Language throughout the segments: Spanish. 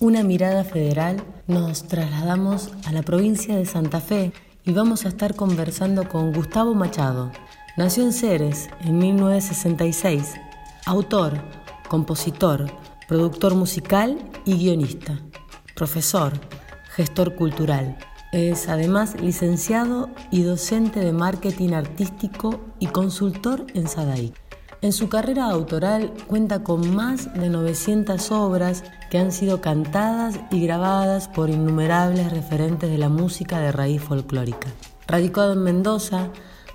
una mirada federal, nos trasladamos a la provincia de Santa Fe y vamos a estar conversando con Gustavo Machado. Nació en Ceres en 1966, autor, compositor, productor musical y guionista, profesor, gestor cultural. Es además licenciado y docente de marketing artístico y consultor en SADAIC. En su carrera autoral cuenta con más de 900 obras que han sido cantadas y grabadas por innumerables referentes de la música de raíz folclórica. Radicado en Mendoza,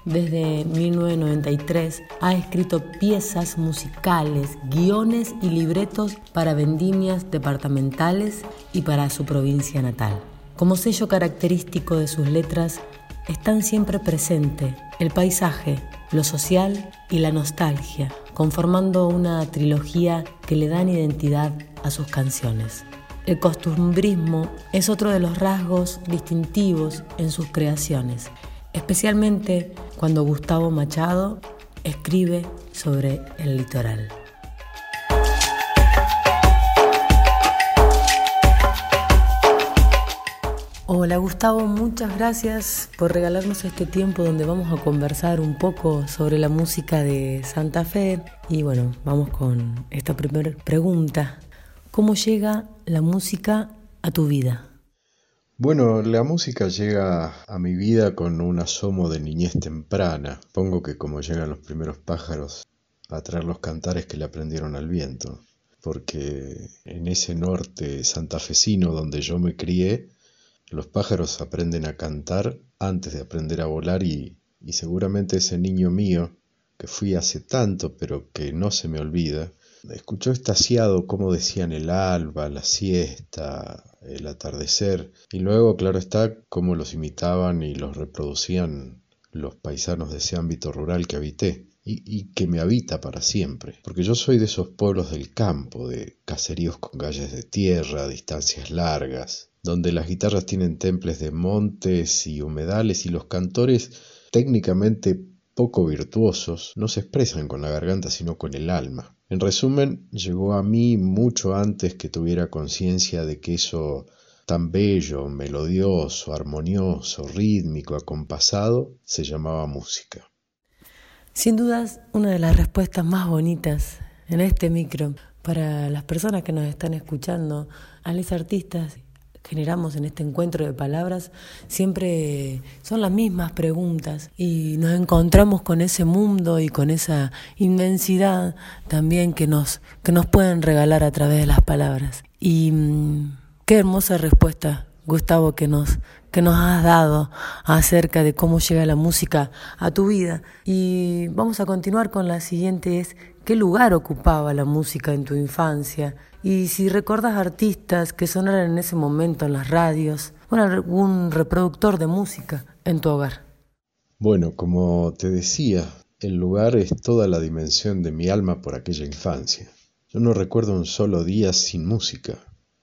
desde 1993 ha escrito piezas musicales, guiones y libretos para vendimias departamentales y para su provincia natal. Como sello característico de sus letras están siempre presente el paisaje, lo social y la nostalgia, conformando una trilogía que le dan identidad a sus canciones. El costumbrismo es otro de los rasgos distintivos en sus creaciones especialmente cuando Gustavo Machado escribe sobre el litoral. Hola Gustavo, muchas gracias por regalarnos este tiempo donde vamos a conversar un poco sobre la música de Santa Fe. Y bueno, vamos con esta primera pregunta. ¿Cómo llega la música a tu vida? Bueno, la música llega a mi vida con un asomo de niñez temprana. Pongo que como llegan los primeros pájaros a traer los cantares que le aprendieron al viento. Porque en ese norte santafesino donde yo me crié, los pájaros aprenden a cantar antes de aprender a volar y, y seguramente ese niño mío, que fui hace tanto pero que no se me olvida, escuchó estasiado cómo decían el alba, la siesta, el atardecer, y luego, claro está, cómo los imitaban y los reproducían los paisanos de ese ámbito rural que habité y, que me habita para siempre, porque yo soy de esos pueblos del campo, de caseríos con calles de tierra, distancias largas, donde las guitarras tienen temples de montes y humedales y los cantores técnicamente poco virtuosos no se expresan con la garganta sino con el alma. En resumen, llegó a mí mucho antes que tuviera conciencia de que eso tan bello, melodioso, armonioso, rítmico, acompasado, se llamaba música. Sin dudas, una de las respuestas más bonitas en este micro para las personas que nos están escuchando, a los artistas generamos en este encuentro de palabras siempre son las mismas preguntas y nos encontramos con ese mundo y con esa inmensidad también que nos, que nos pueden regalar a través de las palabras. Y mm, qué hermosa respuesta, Gustavo, que nos, que nos has dado acerca de cómo llega la música a tu vida. Y vamos a continuar con la siguiente, es qué lugar ocupaba la música en tu infancia y si recuerdas artistas que sonaran en ese momento en las radios o algún reproductor de música en tu hogar. Bueno, como te decía, el lugar es toda la dimensión de mi alma por aquella infancia. Yo no recuerdo un solo día sin música.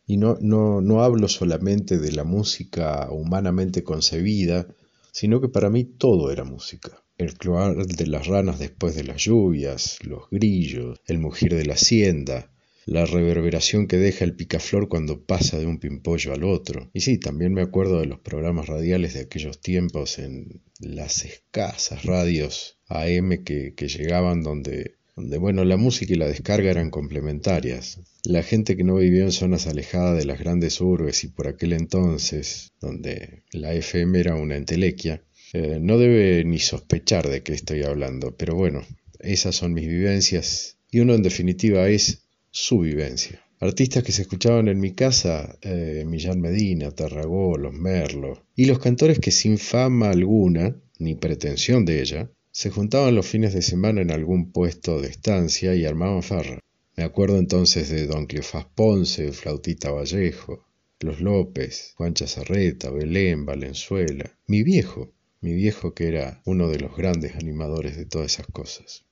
Y no, no, no hablo solamente de la música humanamente concebida, sino que para mí todo era música el cloar de las ranas después de las lluvias, los grillos, el mugir de la hacienda, la reverberación que deja el picaflor cuando pasa de un pimpollo al otro. Y sí, también me acuerdo de los programas radiales de aquellos tiempos en las escasas radios AM que, que llegaban donde, bueno, la música y la descarga eran complementarias. La gente que no vivió en zonas alejadas de las grandes urbes y por aquel entonces, donde la FM era una entelequia, Eh, no debe ni sospechar de qué estoy hablando, pero bueno, esas son mis vivencias y uno en definitiva es su vivencia. Artistas que se escuchaban en mi casa, eh, Millán Medina, Tarragó, Los Merlos, y los cantores que sin fama alguna, ni pretensión de ella, se juntaban los fines de semana en algún puesto de estancia y armaban farra. Me acuerdo entonces de Don Cleofás Ponce, Flautita Vallejo, Los López, Juan Chazarreta, Belén, Valenzuela, mi viejo, mi viejo que era uno de los grandes animadores de todas esas cosas.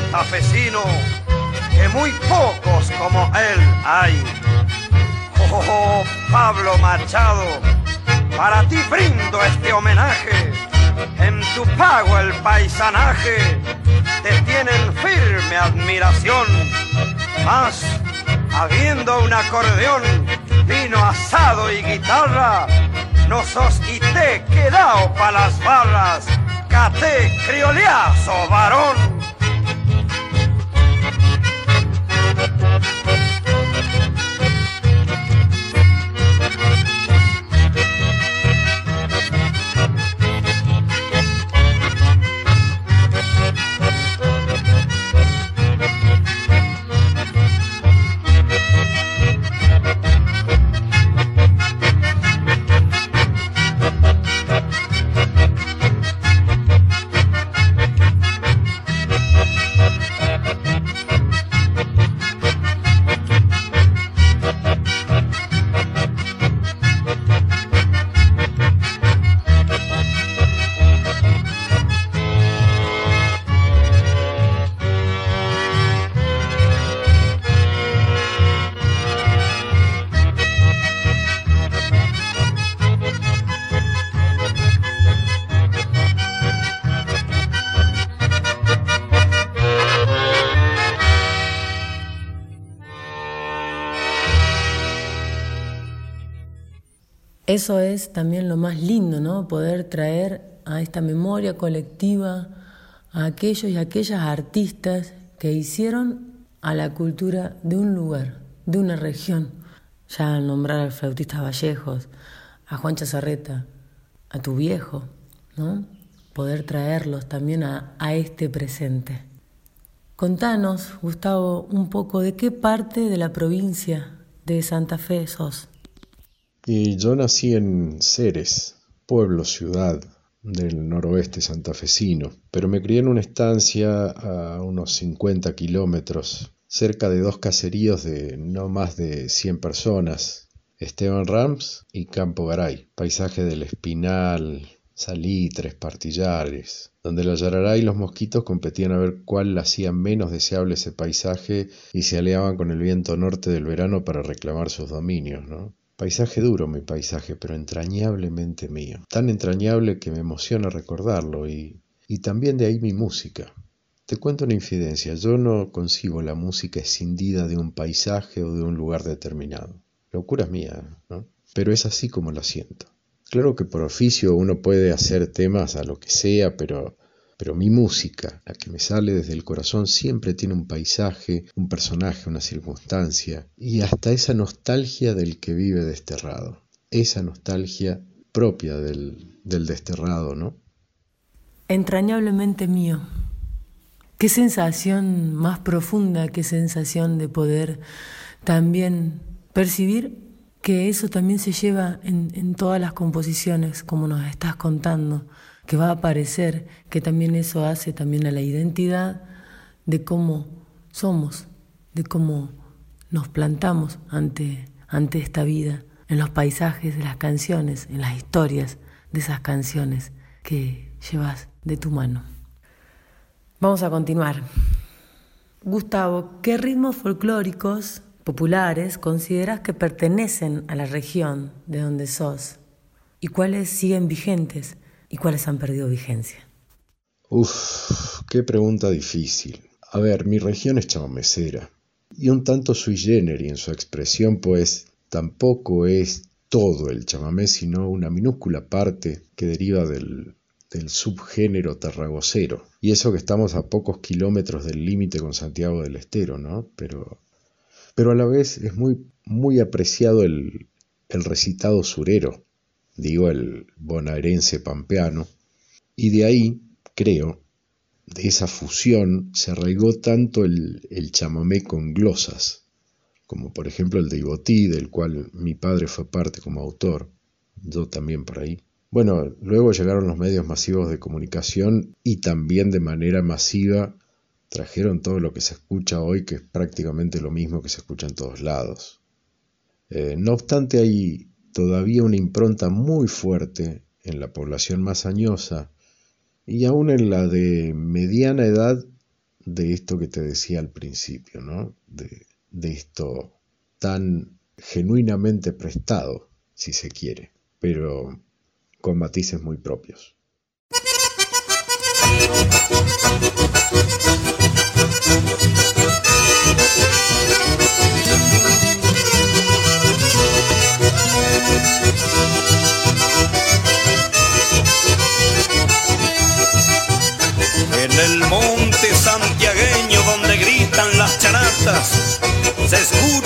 santafesino que muy pocos como él hay. Oh, oh, oh, Pablo Machado, para ti brindo este homenaje. En tu pago el paisanaje te tienen firme admiración. Más, habiendo un acordeón, vino asado y guitarra, no sos y te quedao pa' las barras, cate crioleazo varón. Eso es también lo más lindo, ¿no? Poder traer a esta memoria colectiva a aquellos y aquellas artistas que hicieron a la cultura de un lugar, de una región. Ya al nombrar al flautista Vallejos, a Juan Chazarreta, a tu viejo, ¿no? Poder traerlos también a, a este presente. Contanos, Gustavo, un poco de qué parte de la provincia de Santa Fe sos. Y yo nací en Ceres, pueblo, ciudad del noroeste santafesino, pero me crié en una estancia a unos 50 kilómetros, cerca de dos caseríos de no más de 100 personas, Esteban Rams y Campo Garay, paisaje del Espinal, salitres, partillares, donde la yarará y los mosquitos competían a ver cuál hacía menos deseable ese paisaje y se aliaban con el viento norte del verano para reclamar sus dominios, ¿no? Paisaje duro mi paisaje, pero entrañablemente mío. Tan entrañable que me emociona recordarlo y, y también de ahí mi música. Te cuento una infidencia, yo no concibo la música escindida de un paisaje o de un lugar determinado. Locura mía, ¿no? Pero es así como la siento. Claro que por oficio uno puede hacer temas a lo que sea, pero pero mi música, la que me sale desde el corazón, siempre tiene un paisaje, un personaje, una circunstancia y hasta esa nostalgia del que vive desterrado. esa nostalgia propia del, del desterrado, ¿no? Entrañablemente mío. Qué sensación más profunda, qué sensación de poder también percibir que eso también se lleva en, en, todas las composiciones, como nos estás contando, que va a aparecer, que también eso hace también a la identidad de cómo somos, de cómo nos plantamos ante, ante esta vida, en los paisajes de las canciones, en las historias de esas canciones que llevas de tu mano. Vamos a continuar. Gustavo, ¿qué ritmos folclóricos populares consideras que pertenecen a la región de donde sos? ¿Y cuáles siguen vigentes y cuáles han perdido vigencia? Uf, qué pregunta difícil. A ver, mi región es chamamecera y un tanto sui generis en su expresión, pues tampoco es todo el chamamé, sino una minúscula parte que deriva del del subgénero tarragocero. Y eso que estamos a pocos kilómetros del límite con Santiago del Estero, ¿no? Pero, pero a la vez es muy, muy apreciado el, el recitado surero, digo el bonaerense pampeano, y de ahí, creo, de esa fusión se arraigó tanto el, el chamamé con glosas, como por ejemplo el de Ibotí, del cual mi padre fue parte como autor, yo también por ahí. Bueno, luego llegaron los medios masivos de comunicación y también de manera masiva trajeron todo lo que se escucha hoy, que es prácticamente lo mismo que se escucha en todos lados. Eh, no obstante, hay todavía una impronta muy fuerte en la población más añosa y aún en la de mediana edad de esto que te decía al principio, ¿no? De, de esto tan genuinamente prestado, si se quiere. Pero con matices muy propios.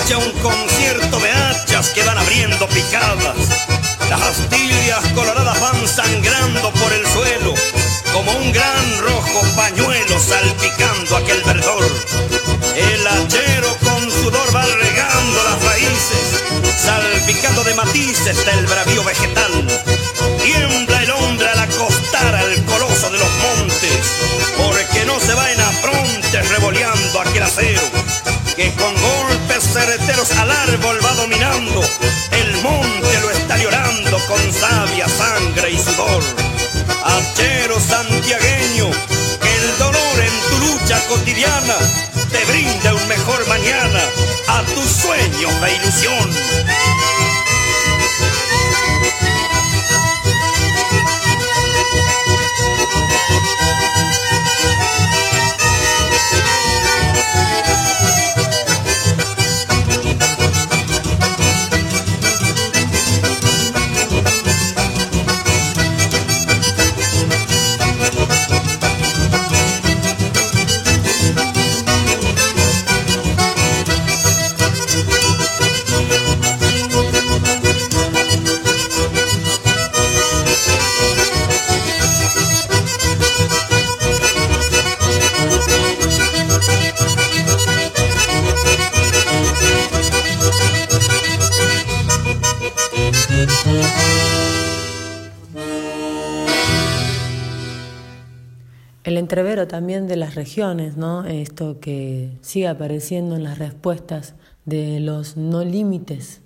Escucha un concierto de hachas que van abriendo picadas las astillas coloradas van sangrando por el suelo, como un gran rojo pañuelo salpicando aquel verdor. El hachero con sudor va regando las raíces, salpicando de matices del bravío vegetal. Certeros al árbol va dominando el monte lo está llorando con sabia, sangre y sudor. Hachero santiagueño, que el dolor en tu lucha cotidiana te brinda un mejor mañana a tus sueños de ilusión. Entrevero también de las regiones, ¿no? Esto que sigue apareciendo en las respuestas de los no límites,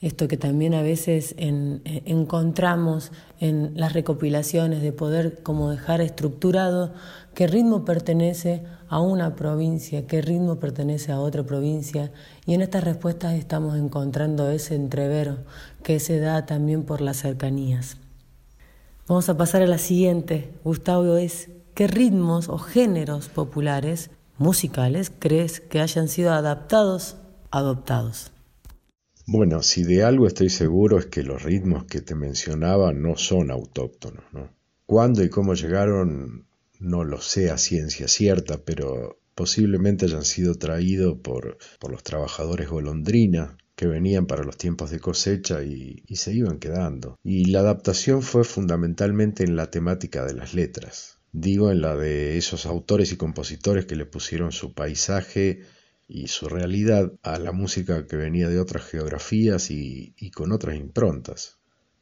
esto que también a veces encontramos en las recopilaciones de poder como dejar estructurado qué ritmo pertenece a una provincia, qué ritmo pertenece a otra provincia, y en estas respuestas estamos encontrando ese entrevero que se da también por las cercanías. Vamos a pasar a la siguiente. Gustavo es ¿Qué ritmos o géneros populares musicales crees que hayan sido adaptados, adoptados? Bueno, si de algo estoy seguro es que los ritmos que te mencionaba no son autóctonos. ¿no? ¿Cuándo y cómo llegaron? No lo sé a ciencia cierta, pero posiblemente hayan sido traídos por, por los trabajadores golondrina que venían para los tiempos de cosecha y, se iban quedando. Y la adaptación fue fundamentalmente en la temática de las letras. Digo en la de esos autores y compositores que le pusieron su paisaje y su realidad a la música que venía de otras geografías y, con otras improntas.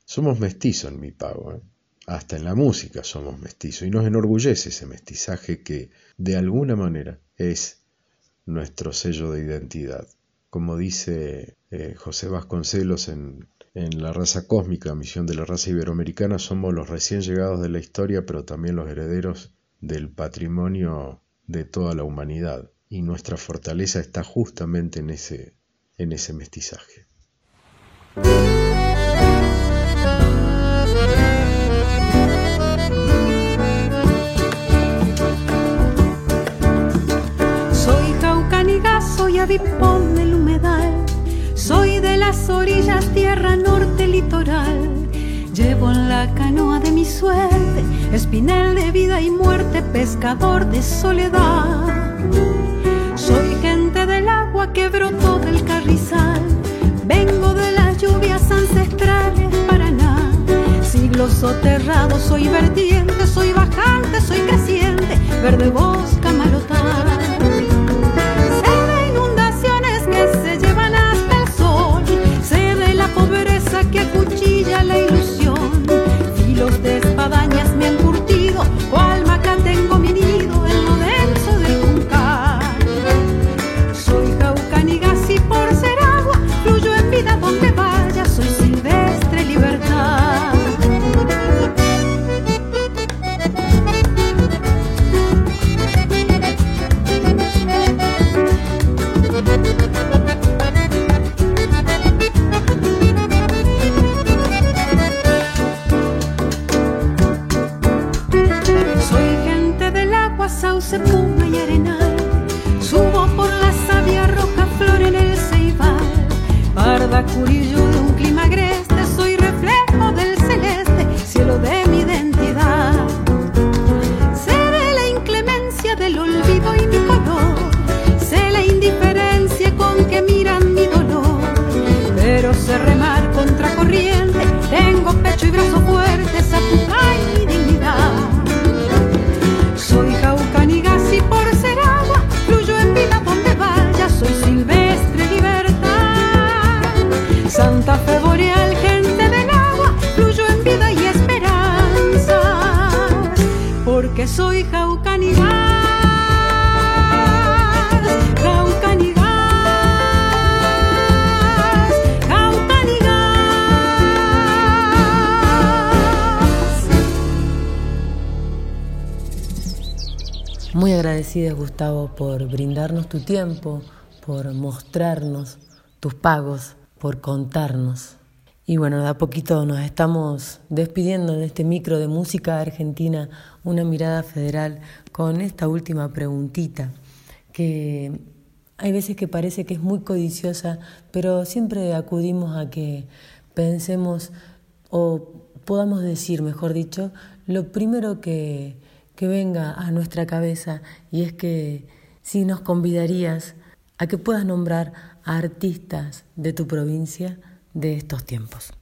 Somos mestizos en mi pago, ¿eh? Hasta en la música somos mestizos y nos enorgullece ese mestizaje que de alguna manera es nuestro sello de identidad. Como dice eh, José Vasconcelos en, La raza cósmica, misión de la raza iberoamericana, somos los recién llegados de la historia, pero también los herederos del patrimonio de toda la humanidad y nuestra fortaleza está justamente en ese mestizaje. Del humedal, soy de las orillas, tierra norte litoral. Llevo en la canoa de mi suerte, espinel de vida y muerte, pescador de soledad. Soy gente del agua que brotó del carrizal. Vengo de las lluvias ancestrales Paraná. Siglos soterrados, soy vertiente, soy bajante, soy creciente, verde bosca malotar. Muy agradecidas, Gustavo, por brindarnos tu tiempo, por mostrarnos tus pagos, por contarnos. Y bueno, de a poquito nos estamos despidiendo de este micro de música argentina, una mirada federal, con esta última preguntita, que hay veces que parece que es muy codiciosa, pero siempre acudimos a que pensemos o podamos decir, mejor dicho, lo primero que, que venga a nuestra cabeza y es que si nos convidarías a que puedas nombrar a artistas de tu provincia de estos tiempos.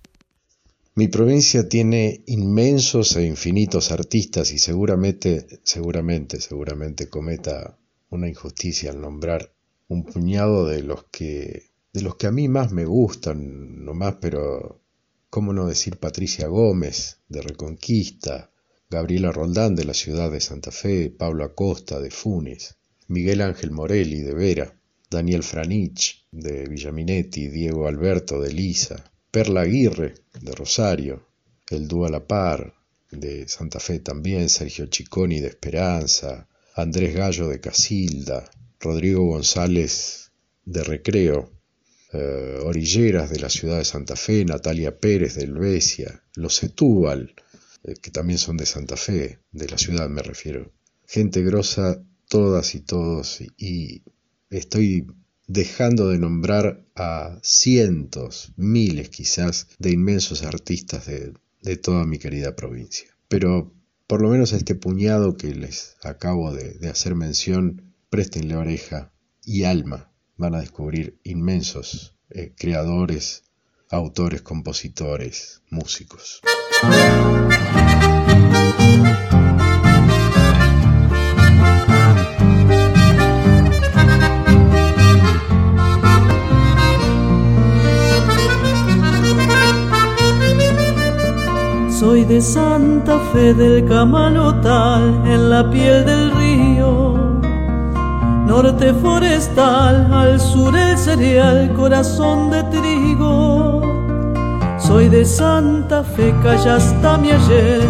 Mi provincia tiene inmensos e infinitos artistas y seguramente, seguramente, seguramente cometa una injusticia al nombrar un puñado de los que de los que a mí más me gustan, nomás, pero cómo no decir Patricia Gómez de Reconquista, Gabriela Roldán de la ciudad de Santa Fe, Pablo Acosta de Funes, Miguel Ángel Morelli de Vera, Daniel Franich de Villaminetti, Diego Alberto de Lisa, Perla Aguirre de Rosario, el Dúo la Par de Santa Fe también, Sergio Chiconi de Esperanza, Andrés Gallo de Casilda, Rodrigo González de Recreo, eh, Orilleras de la ciudad de Santa Fe, Natalia Pérez de Helvecia, Los Setúbal, que también son de Santa Fe, de la ciudad me refiero. Gente grosa, todas y todos, y estoy dejando de nombrar a cientos, miles quizás, de inmensos artistas de, de toda mi querida provincia. Pero por lo menos a este puñado que les acabo de, de hacer mención, préstenle oreja y alma, van a descubrir inmensos eh, creadores, autores, compositores, músicos. Soy de Santa Fe del Camalotal, en la piel del río. Norte forestal, al sur el cereal, corazón de trigo. Soy de Santa Fe, hasta mi ayer,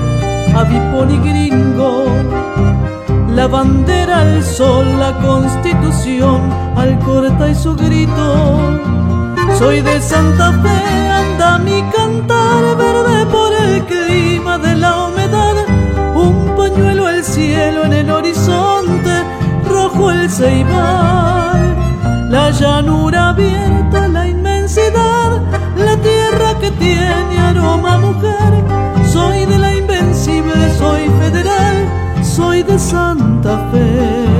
avipón y gringo. La bandera, el sol, la constitución, al corta y su grito. Soy de Santa Fe, anda mi cantar verde por el clima de la humedad, un pañuelo al cielo en el horizonte, rojo el ceibal, la llanura abierta, tiene aroma mujer. Soy de la invencible, soy federal, soy de Santa Fe.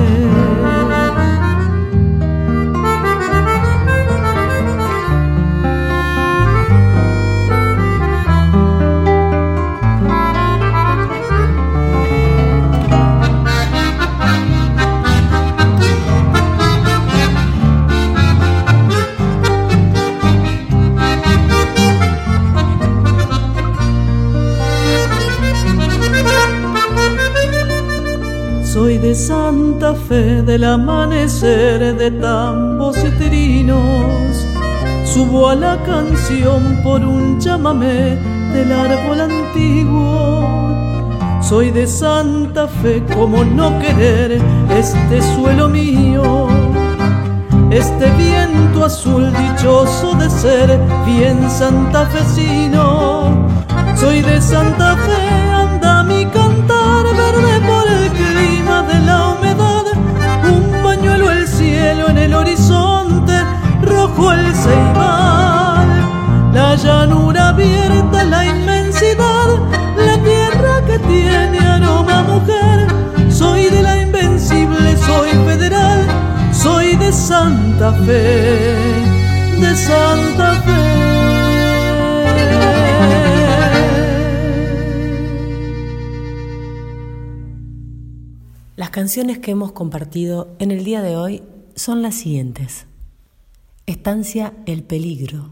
De tambos y trinos. Subo a la canción por un chamamé del árbol antiguo. Soy de Santa Fe, como no querer este suelo mío. Este viento azul dichoso de ser bien santafesino. Soy de Santa Fe, Santa Fe, de Santa Fe. canciones que hemos compartido en el día de hoy son las siguientes. Estancia El Peligro,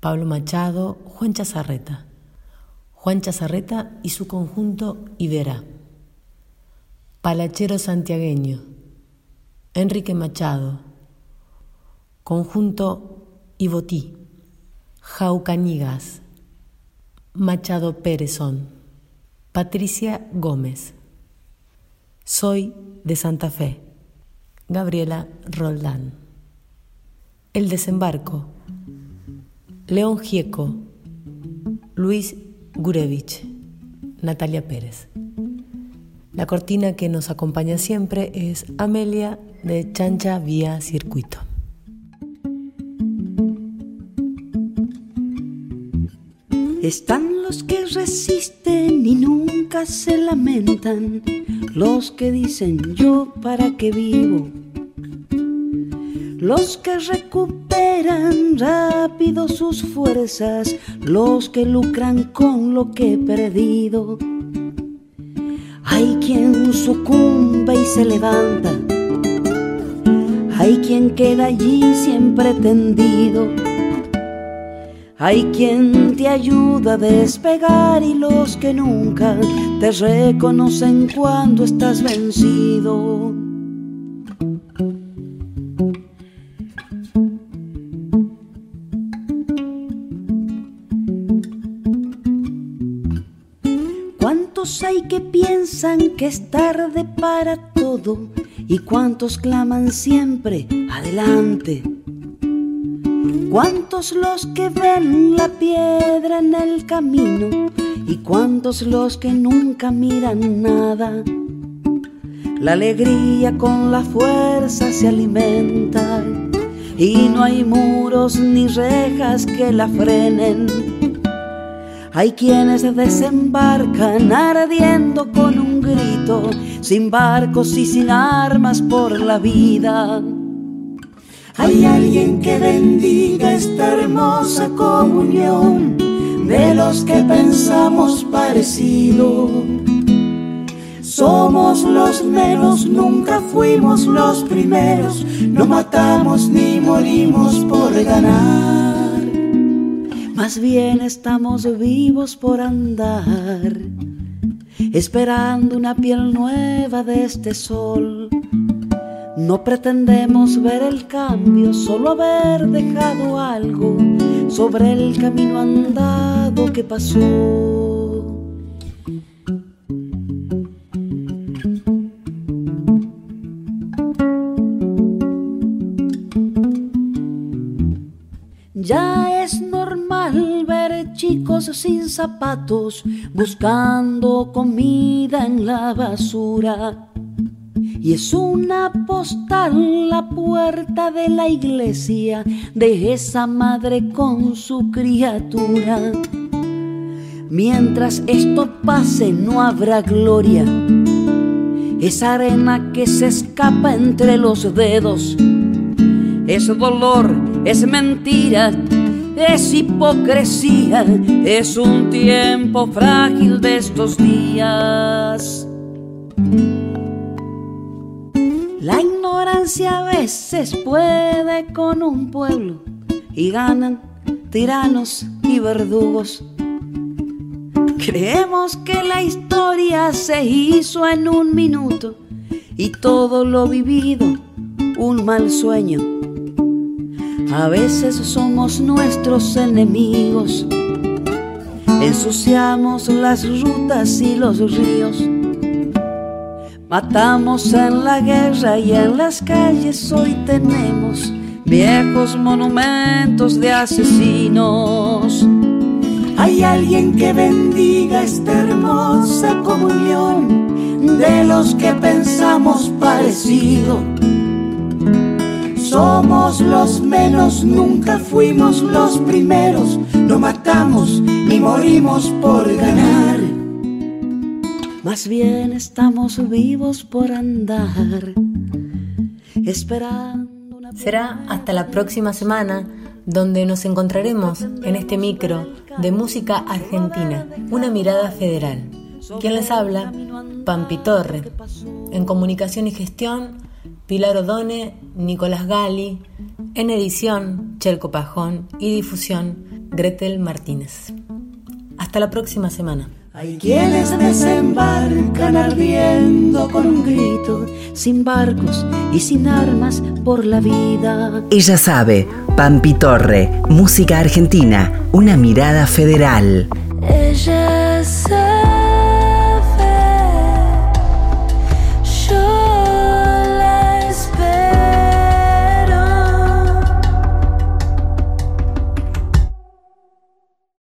Pablo Machado, Juan Chazarreta. Juan Chazarreta y su conjunto Iberá. Palachero Santiagueño, Enrique Machado, conjunto Ibotí, Jaucañigas, Machado Pérezón, Patricia Gómez. Soy de Santa Fe. Gabriela Roldán. El desembarco. León Gieco. Luis Gurevich. Natalia Pérez. La cortina que nos acompaña siempre es Amelia de Chancha Vía Circuito. Están los que resisten y nunca se lamentan los que dicen yo para qué vivo, los que recuperan rápido sus fuerzas, los que lucran con lo que he perdido. Hay quien sucumbe y se levanta, hay quien queda allí siempre tendido hay quien te ayuda a despegar y los que nunca te reconocen cuando estás vencido. ¿Cuántos hay que piensan que es tarde para todo? ¿Y cuántos claman siempre adelante? ¿Cuántos los que ven la piedra en el camino y cuántos los que nunca miran nada? La alegría con la fuerza se alimenta y no hay muros ni rejas que la frenen. Hay quienes desembarcan ardiendo con un grito, sin barcos y sin armas por la vida. Hay alguien que bendiga esta hermosa comunión de los que pensamos parecido. Somos los menos, nunca fuimos los primeros, no matamos ni morimos por ganar. Más bien estamos vivos por andar, esperando una piel nueva de este sol. No pretendemos ver el cambio, solo haber dejado algo sobre el camino andado que pasó. Ya es normal ver chicos sin zapatos buscando comida en la basura. Y es una postal la puerta de la iglesia de esa madre con su criatura. Mientras esto pase no habrá gloria. Es arena que se escapa entre los dedos. Es dolor, es mentira, es hipocresía, es un tiempo frágil de estos días. La ignorancia a veces puede con un pueblo y ganan tiranos y verdugos. Creemos que la historia se hizo en un minuto y todo lo vivido un mal sueño. A veces somos nuestros enemigos, ensuciamos las rutas y los ríos Matamos en la guerra y en las calles hoy tenemos viejos monumentos de asesinos. Hay alguien que bendiga esta hermosa comunión de los que pensamos parecido. Somos los menos, nunca fuimos los primeros, no matamos ni morimos por ganar. Más bien estamos vivos por andar, esperando. Una Será hasta la próxima semana donde nos encontraremos en este micro de música argentina, una mirada federal. ¿Quién les habla? Pampi Torre. En comunicación y gestión, Pilar Odone, Nicolás Gali. En edición, Cherco Pajón. Y difusión, Gretel Martínez. Hasta la próxima semana. Hay quienes desembarcan ardiendo con un grito, sin barcos y sin armas por la vida. Ella sabe, Pampi Torre, música argentina, una mirada federal. Ella sabe.